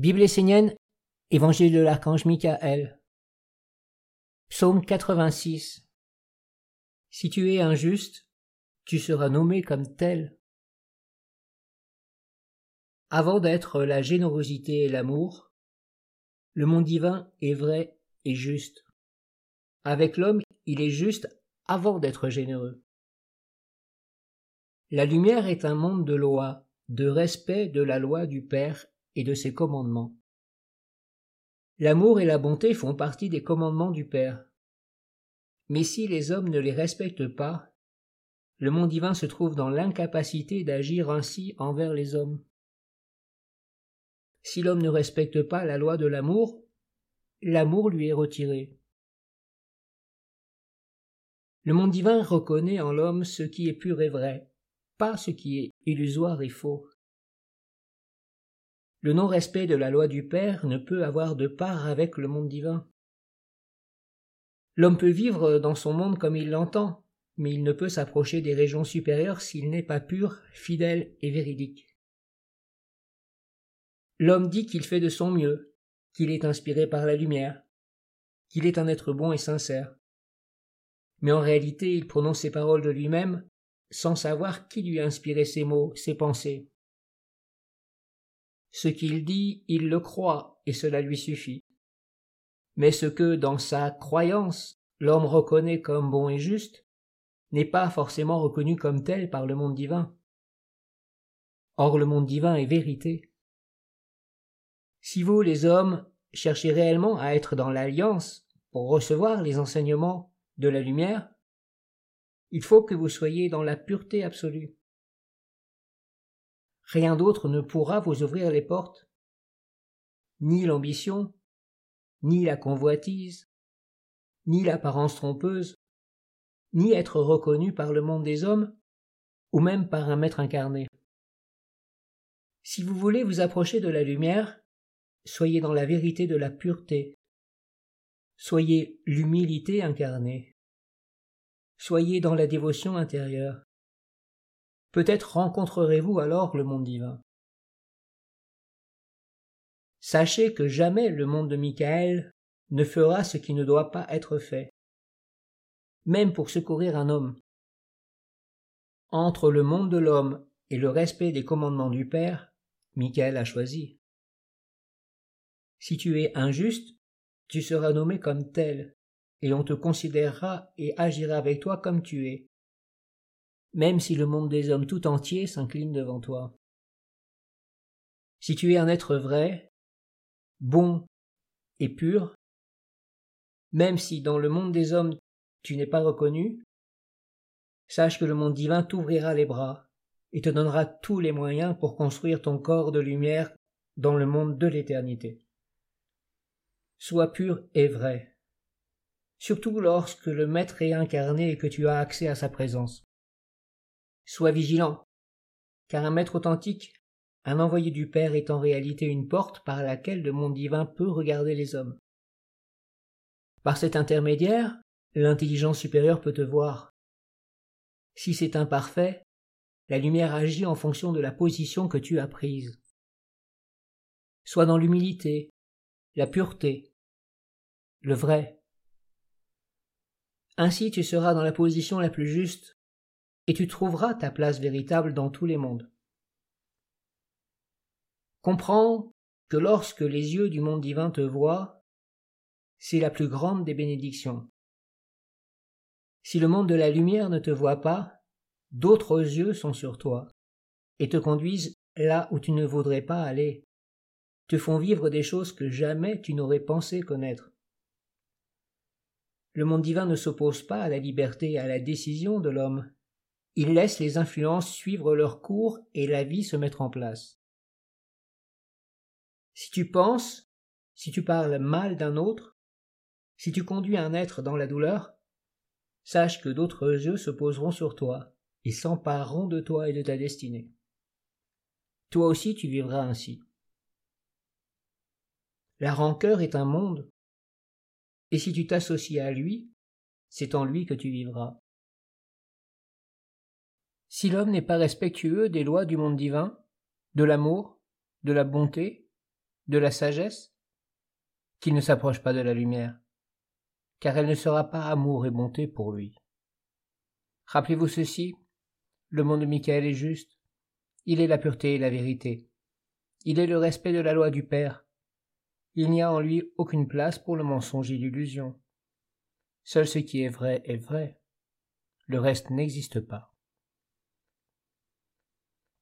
Bible essénienne, Évangile de l'archange Michael. Psaume 86. Si tu es injuste, tu seras nommé comme tel. Avant d'être la générosité et l'amour, le monde divin est vrai et juste. Avec l'homme, il est juste avant d'être généreux. La lumière est un monde de loi, de respect de la loi du Père et de ses commandements. L'amour et la bonté font partie des commandements du Père. Mais si les hommes ne les respectent pas, le monde divin se trouve dans l'incapacité d'agir ainsi envers les hommes. Si l'homme ne respecte pas la loi de l'amour, l'amour lui est retiré. Le monde divin reconnaît en l'homme ce qui est pur et vrai, pas ce qui est illusoire et faux. Le non-respect de la loi du Père ne peut avoir de part avec le monde divin. L'homme peut vivre dans son monde comme il l'entend, mais il ne peut s'approcher des régions supérieures s'il n'est pas pur, fidèle et véridique. L'homme dit qu'il fait de son mieux, qu'il est inspiré par la lumière, qu'il est un être bon et sincère. Mais en réalité, il prononce ces paroles de lui-même sans savoir qui lui a inspiré ces mots, ces pensées. Ce qu'il dit, il le croit, et cela lui suffit. Mais ce que, dans sa croyance, l'homme reconnaît comme bon et juste, n'est pas forcément reconnu comme tel par le monde divin. Or le monde divin est vérité. Si vous, les hommes, cherchez réellement à être dans l'alliance pour recevoir les enseignements de la lumière, il faut que vous soyez dans la pureté absolue. Rien d'autre ne pourra vous ouvrir les portes, ni l'ambition, ni la convoitise, ni l'apparence trompeuse, ni être reconnu par le monde des hommes, ou même par un maître incarné. Si vous voulez vous approcher de la lumière, soyez dans la vérité de la pureté, soyez l'humilité incarnée, soyez dans la dévotion intérieure. Peut-être rencontrerez-vous alors le monde divin. Sachez que jamais le monde de Michael ne fera ce qui ne doit pas être fait, même pour secourir un homme. Entre le monde de l'homme et le respect des commandements du Père, Michael a choisi. Si tu es injuste, tu seras nommé comme tel, et on te considérera et agira avec toi comme tu es, même si le monde des hommes tout entier s'incline devant toi. Si tu es un être vrai, bon et pur, même si dans le monde des hommes tu n'es pas reconnu, sache que le monde divin t'ouvrira les bras et te donnera tous les moyens pour construire ton corps de lumière dans le monde de l'éternité soit pur et vrai. Surtout lorsque le Maître est incarné et que tu as accès à sa présence. Sois vigilant, car un Maître authentique, un envoyé du Père est en réalité une porte par laquelle le monde divin peut regarder les hommes. Par cet intermédiaire, l'intelligence supérieure peut te voir. Si c'est imparfait, la lumière agit en fonction de la position que tu as prise. Sois dans l'humilité, la pureté, le vrai. Ainsi tu seras dans la position la plus juste, et tu trouveras ta place véritable dans tous les mondes. Comprends que lorsque les yeux du monde divin te voient, c'est la plus grande des bénédictions. Si le monde de la lumière ne te voit pas, d'autres yeux sont sur toi, et te conduisent là où tu ne voudrais pas aller, te font vivre des choses que jamais tu n'aurais pensé connaître. Le monde divin ne s'oppose pas à la liberté et à la décision de l'homme. Il laisse les influences suivre leur cours et la vie se mettre en place. Si tu penses, si tu parles mal d'un autre, si tu conduis un être dans la douleur, sache que d'autres yeux se poseront sur toi et s'empareront de toi et de ta destinée. Toi aussi tu vivras ainsi. La rancœur est un monde et si tu t'associes à lui, c'est en lui que tu vivras. Si l'homme n'est pas respectueux des lois du monde divin, de l'amour, de la bonté, De la sagesse Qu'il ne s'approche pas de la lumière, car elle ne sera pas amour et bonté pour lui. Rappelez-vous ceci, le monde de Michael est juste, il est la pureté et la vérité, il est le respect de la loi du Père, il n'y a en lui aucune place pour le mensonge et l'illusion. Seul ce qui est vrai est vrai, le reste n'existe pas.